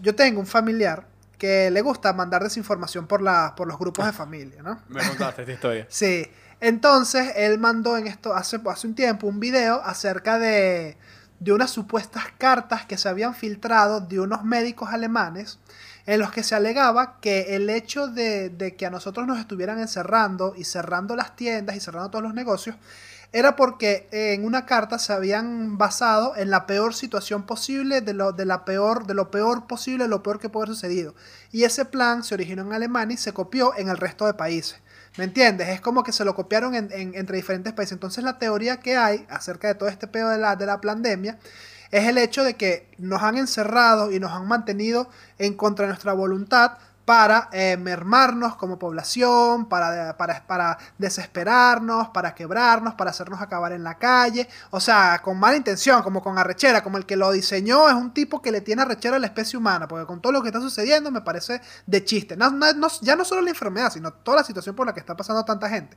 yo tengo un familiar que le gusta mandar desinformación por, la, por los grupos de familia, ¿no? Me contaste esta historia. sí. Entonces, él mandó en esto hace, hace un tiempo un video acerca de, de unas supuestas cartas que se habían filtrado de unos médicos alemanes en los que se alegaba que el hecho de, de, que a nosotros nos estuvieran encerrando y cerrando las tiendas y cerrando todos los negocios era porque en una carta se habían basado en la peor situación posible, de lo, de la peor, de lo peor posible, lo peor que puede haber sucedido. Y ese plan se originó en Alemania y se copió en el resto de países. ¿Me entiendes? Es como que se lo copiaron entre diferentes países. Entonces la teoría que hay acerca de todo este pedo de la, de la pandemia es el hecho de que nos han encerrado y nos han mantenido en contra de nuestra voluntad para eh, mermarnos como población, para, para, para, desesperarnos, para quebrarnos, para hacernos acabar en la calle. O sea, con mala intención, como con arrechera, como el que lo diseñó es un tipo que le tiene arrechera a la especie humana, porque con todo lo que está sucediendo me parece de chiste. No, ya no solo la enfermedad, sino toda la situación por la que está pasando tanta gente.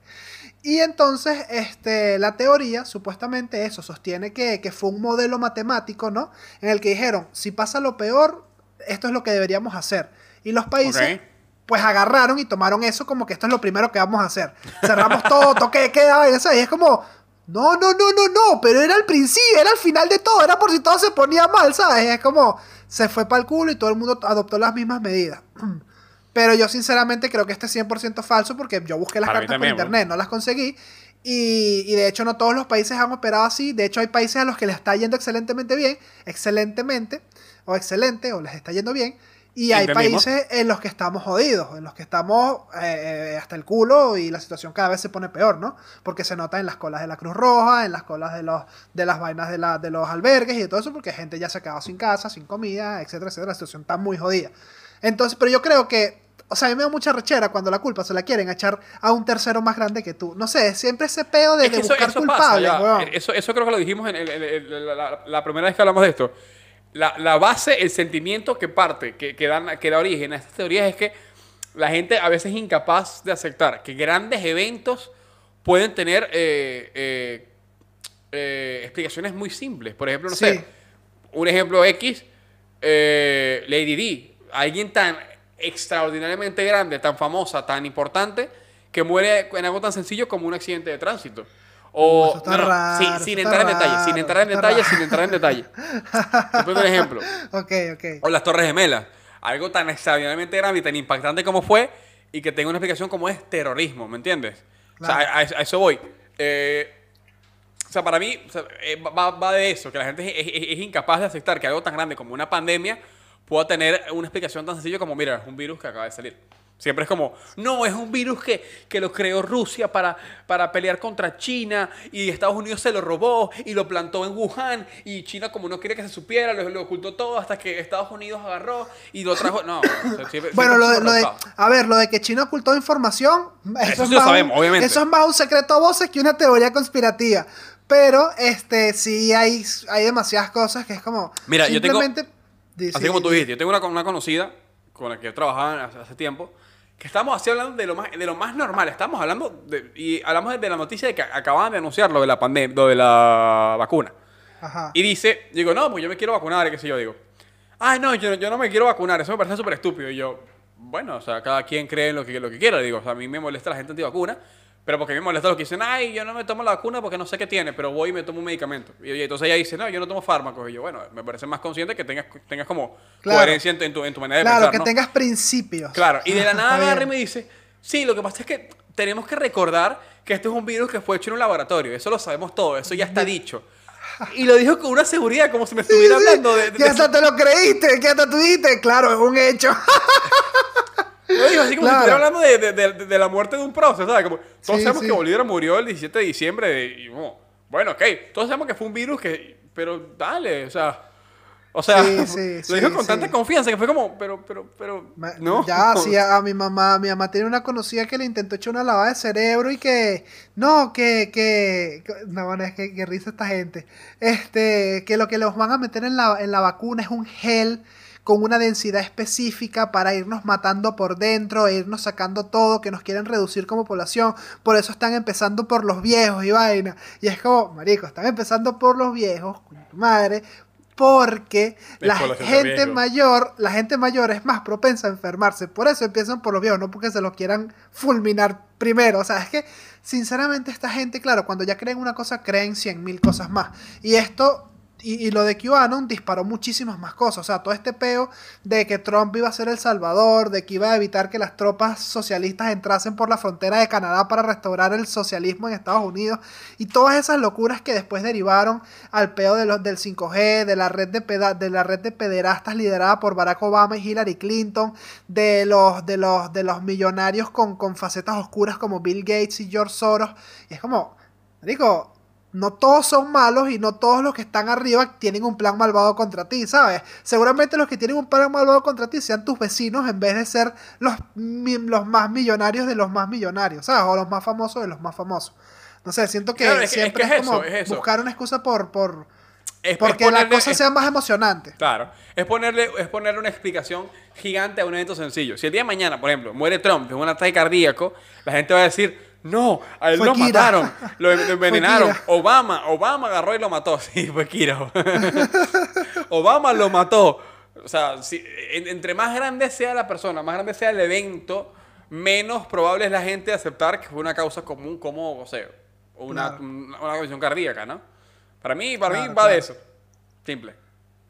Y entonces, este, la teoría, supuestamente eso, sostiene que, que fue un modelo matemático, ¿no? En el que dijeron, si pasa lo peor, esto es lo que deberíamos hacer. Y los países, pues agarraron y tomaron eso como que esto es lo primero que vamos a hacer. Cerramos todo, toque de queda, y es como, no, no, no, no, no, pero era al principio, era al final de todo, era por si todo se ponía mal, ¿sabes? Es como, se fue para el culo y todo el mundo adoptó las mismas medidas. Pero yo sinceramente creo que este es 100% falso porque yo busqué las cartas por internet, no las conseguí. Y, y, de hecho no todos los países han operado así. De hecho hay países a los que les está yendo excelentemente bien, excelentemente, o excelente, o les está yendo bien. Y hay países en los que estamos jodidos, en los que estamos eh, hasta el culo y la situación cada vez se pone peor, ¿no? Porque se nota en las colas de la Cruz Roja, en las colas de, los, de las vainas de, la, de los albergues y de todo eso, porque gente ya se ha quedado sin casa, sin comida, etcétera, etcétera. La situación está muy jodida. Entonces, pero yo creo que, o sea, a mí me da mucha rechera cuando la culpa se la quieren echar a un tercero más grande que tú. No sé, siempre ese peo de, buscar culpables, eso, eso creo que lo dijimos en, la, la primera vez que hablamos de esto la, base, el sentimiento que parte, que, que, dan, que da origen a estas teorías es que la gente a veces es incapaz de aceptar que grandes eventos pueden tener eh, eh, eh, explicaciones muy simples. Por ejemplo, no sé, un ejemplo X, Lady D, alguien tan extraordinariamente grande, tan famosa, tan importante, que muere en algo tan sencillo como un accidente de tránsito. O, sin, entrar en detalle, sin entrar en detalle, sin entrar en detalle. Te un ejemplo. Ok, ok. O las Torres Gemelas. Algo tan extraordinariamente grande y tan impactante como fue y que tenga una explicación como es terrorismo, ¿me entiendes? O sea, a, eso voy. Eh, o sea, para mí eh, va, de eso, que la gente es, incapaz de aceptar que algo tan grande como una pandemia pueda tener una explicación tan sencilla como, mira, es un virus que acaba de salir. Siempre es como, no, es un virus que, que lo creó Rusia para, para pelear contra China y Estados Unidos se lo robó y lo plantó en Wuhan y China como no quiere que se supiera, lo, ocultó todo hasta que Estados Unidos agarró y lo trajo... No, bueno, lo, de, a ver, lo de que China ocultó información, eso, es más sabemos, obviamente. Eso es más un secreto a voces que una teoría conspirativa. Pero este sí hay, hay demasiadas cosas que es como... Mira, yo tengo... Así como tú dijiste, yo tengo una, una conocida con la que yo trabajaba hace tiempo que estamos así hablando de lo más, de lo más normal. Estamos hablando de, y hablamos de la noticia de que acababan de anunciar lo de la pandemia, lo de la vacuna. Ajá. Y dice, digo, no, pues yo me quiero vacunar, qué sé yo, digo. ay, no, yo, yo no me quiero vacunar, eso me parece súper estúpido. Y yo, bueno, o sea, cada quien cree en lo que, lo que quiera. Digo, o sea, a mí me molesta la gente antivacuna, pero porque a mí me molesta los que dicen, ay, yo no me tomo la vacuna porque no sé qué tiene, pero voy y me tomo un medicamento. Y, y entonces ella dice, no, yo no tomo fármacos. Y yo, bueno, me parece más consciente que tengas, tengas como Claro. coherencia en, tu- en tu, en tu manera de Claro, pensar, que ¿no? tengas principios. Claro, y de la nada agarra y me dice, sí, lo que pasa es que tenemos que recordar que este es un virus que fue hecho en un laboratorio, eso lo sabemos todo, eso ya está dicho. Y lo dijo con una seguridad, como si me estuviera sí, hablando de... de- Que hasta te lo creíste, que hasta tú dijiste, claro, es un hecho. lo dijo así como Claro. si estuviera hablando de, de- de- de la muerte de un prócer, ¿sabes? Como, todos Sí, sabemos sí. que Bolívar murió el 17 de diciembre de- y como, bueno, ok, todos sabemos que fue un virus que... Pero dale, o sea... O sea, Sí, lo dijo con tanta confianza que fue como, pero, pero, pero, Ma- no. Ya, sí, a, a mi mamá, mi mamá tiene una conocida que le intentó echar una lavada de cerebro y que, no, que, que, que- no, bueno, es que, que risa esta gente, este, que lo que los van a meter en la, en la vacuna es un gel con una densidad específica para irnos matando por dentro, e irnos sacando todo, que nos quieren reducir como población, por eso están empezando por los viejos y vaina, y es como, marico, están empezando por los viejos, madre, porque la gente mayor, la gente mayor es más propensa a enfermarse. Por eso empiezan por los viejos, no porque se los quieran fulminar primero. O sea, es que, sinceramente, esta gente, claro, cuando ya creen una cosa, creen cien mil cosas más. Y esto, y, lo de QAnon disparó muchísimas más cosas. O sea, todo este peo de que Trump iba a ser el salvador, de que iba a evitar que las tropas socialistas entrasen por la frontera de Canadá para restaurar el socialismo en Estados Unidos. Y todas esas locuras que después derivaron al peo de los, del 5G, de la, red de peda- de la red de pederastas liderada por Barack Obama y Hillary Clinton, de los, de los, de los millonarios con, con facetas oscuras como Bill Gates y George Soros. Y es como, digo, no todos son malos y no todos los que están arriba tienen un plan malvado contra ti, ¿sabes? Seguramente los que tienen un plan malvado contra ti sean tus vecinos en vez de ser los, los más millonarios de los más millonarios, ¿sabes? O los más famosos de los más famosos. No sé, siento que Claro, es que- es siempre que es, es como eso, es eso. buscar una excusa por, por porque la cosa es- sea más emocionante. Claro, es ponerle, es ponerle una explicación gigante a un evento sencillo. Si el día de mañana, por ejemplo, muere Trump de un ataque cardíaco, la gente va a decir, no, a él Fue lo Kira. mataron, lo, envenenaron. Obama, Obama agarró y lo mató. Sí, fue Kira. Obama lo mató. O sea, si- en- entre más grande sea la persona, más grande sea el evento, menos probable es la gente aceptar que fue una causa común como, o sea, una, Claro. una, una condición cardíaca, ¿no? Para mí, para mí Claro, va de eso. Simple.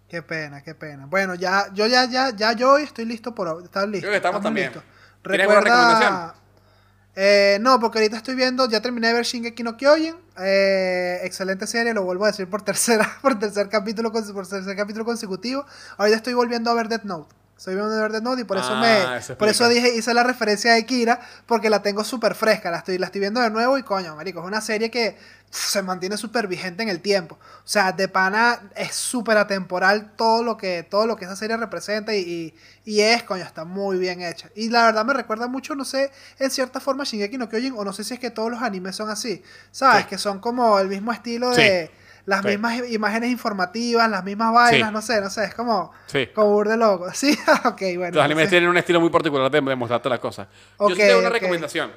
Qué pena, qué pena. Bueno, ya, yo ya, ya, ya yo hoy estoy listo por estar listo. Creo que estamos también. listos. ¿Tienes recomendación? Eh, no, porque ahorita estoy viendo, ya terminé de ver Shingeki no Kyojin. Eh, excelente serie, lo vuelvo a decir por tercera, por tercer capítulo, por tercer capítulo consecutivo. Ahorita estoy volviendo a ver Death Note. Estoy viendo a ver Death Note y por eso Ah, me, eso por eso dije, hice la referencia de Kira, porque la tengo súper fresca, la estoy, la estoy viendo de nuevo y coño, marico, es una serie que pff, se mantiene súper vigente en el tiempo. O sea, de pana es súper atemporal todo lo que, todo lo que esa serie representa y, y, y es, coño, está muy bien hecha. Y la verdad me recuerda mucho, no sé, en cierta forma Shingeki no Kyojin, o no sé si es que todos los animes son así, ¿sabes? Sí. Que son como el mismo estilo Sí. Las Sí. mismas imágenes informativas, las mismas vainas, Sí. no sé, no sé, es como, Sí. como burde loco. Sí, ok, bueno. Los animes tienen un estilo muy particular de, de mostrarte las cosas. Ok, Yo tengo una recomendación.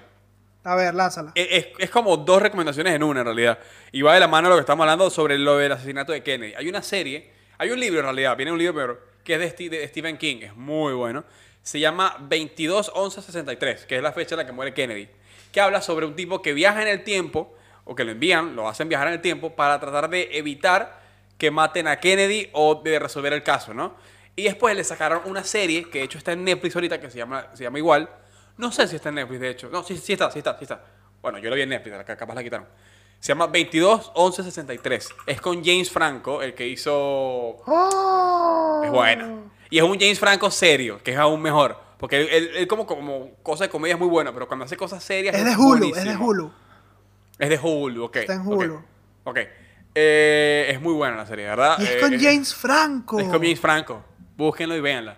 A ver, lánzala. Es, es- es como dos recomendaciones en una, en realidad. Y va de la mano lo que estamos hablando sobre lo del asesinato de Kennedy. Hay una serie, hay un libro en realidad, viene un libro pero que es de, Sti- de Stephen King, es muy bueno. Se llama 22-11-63, que es la fecha en la que muere Kennedy. Que habla sobre un tipo que viaja en el tiempo, o que lo envían, lo hacen viajar en el tiempo, para tratar de evitar que maten a Kennedy o de resolver el caso, ¿no? Y después le sacaron una serie, que de hecho está en Netflix ahorita, que se llama, se llama igual. No sé si está en Netflix, de hecho. No, sí, sí está, sí está, sí está. Bueno, yo lo vi en Netflix, capaz la quitaron. Se llama 22-11-63. Es con James Franco, el que hizo... ¡Oh! Es bueno. Y es un James Franco serio, que es aún mejor. Porque él, él- él como, como cosa de comedia es muy bueno, pero cuando hace cosas serias... Es de Hulu, es de. Hulu. Es de Hulu, ok. Está en Hulu. Ok. Eh, es muy buena la serie, ¿verdad? Y es Eh, con James Franco. Es con James Franco. Búsquenlo y véanla.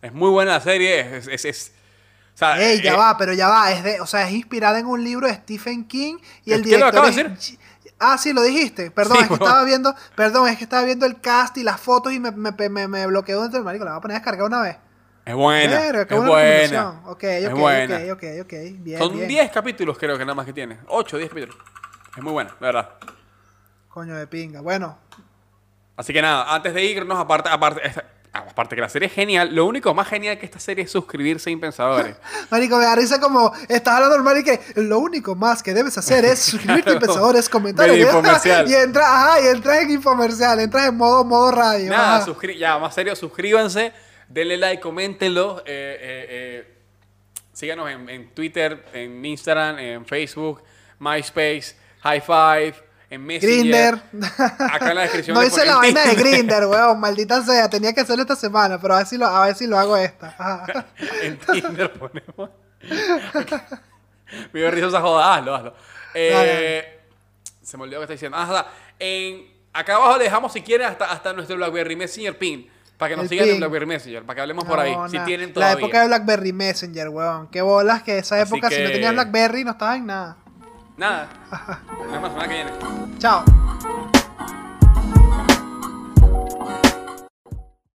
Es muy buena la serie. Es, es, es- o sea, Ey, ya eh, va, pero ya va. Es de, o sea, es inspirada en un libro de Stephen King y el lo director acabo es de G- Ah, sí, lo dijiste. Perdón, Sí, es que estaba viendo, perdón, es que estaba viendo el cast y las fotos y me, me, me, me bloqueó dentro del marico. La voy a poner a descargar una vez. Es buena. Es buena es buena. ok, ok, ok. Bien, Son bien. 10 capítulos creo que nada más que tiene. 8 o 10 capítulos. Es muy buena, la verdad. Coño de pinga. Bueno, Así que nada, antes de irnos, aparte, aparte, esta- aparte que la serie es genial, lo único más genial que esta serie es suscribirse a Impensadores. Marico, me da risa como estás hablando normal y que lo único más que debes hacer es suscribirte a Impensadores, comentar y entras, ajá, y entras en infomercial, entras en modo, modo radio. Nada, ya, más serio, suscríbanse, denle like, coméntenlo. eh, eh, eh, síganos en, en Twitter, en Instagram, en Facebook, MySpace, High Five, en Messenger. Grinder. Acá en la descripción No hice la vaina de. Grinder, weón. Maldita sea. Tenía que hacerlo esta semana, pero a ver si lo, a ver si lo hago esta. Ajá. en Tinder ponemos. Me dio risa esa joda. Hazlo, hazlo. Eh, Se me olvidó que está diciendo. Ah, en, acá abajo le dejamos, si quieren, hasta, hasta nuestro BlackBerry Messenger pin. Para que nos El sigan en. BlackBerry Messenger. Para que hablemos por ahí. Si tienen La todavía. época de Blackberry Messenger, weón. Qué bolas que esa Así época, si no que- tenías Blackberry, no estabas en nada. Nada. Nos vemos la semana que viene. Chao.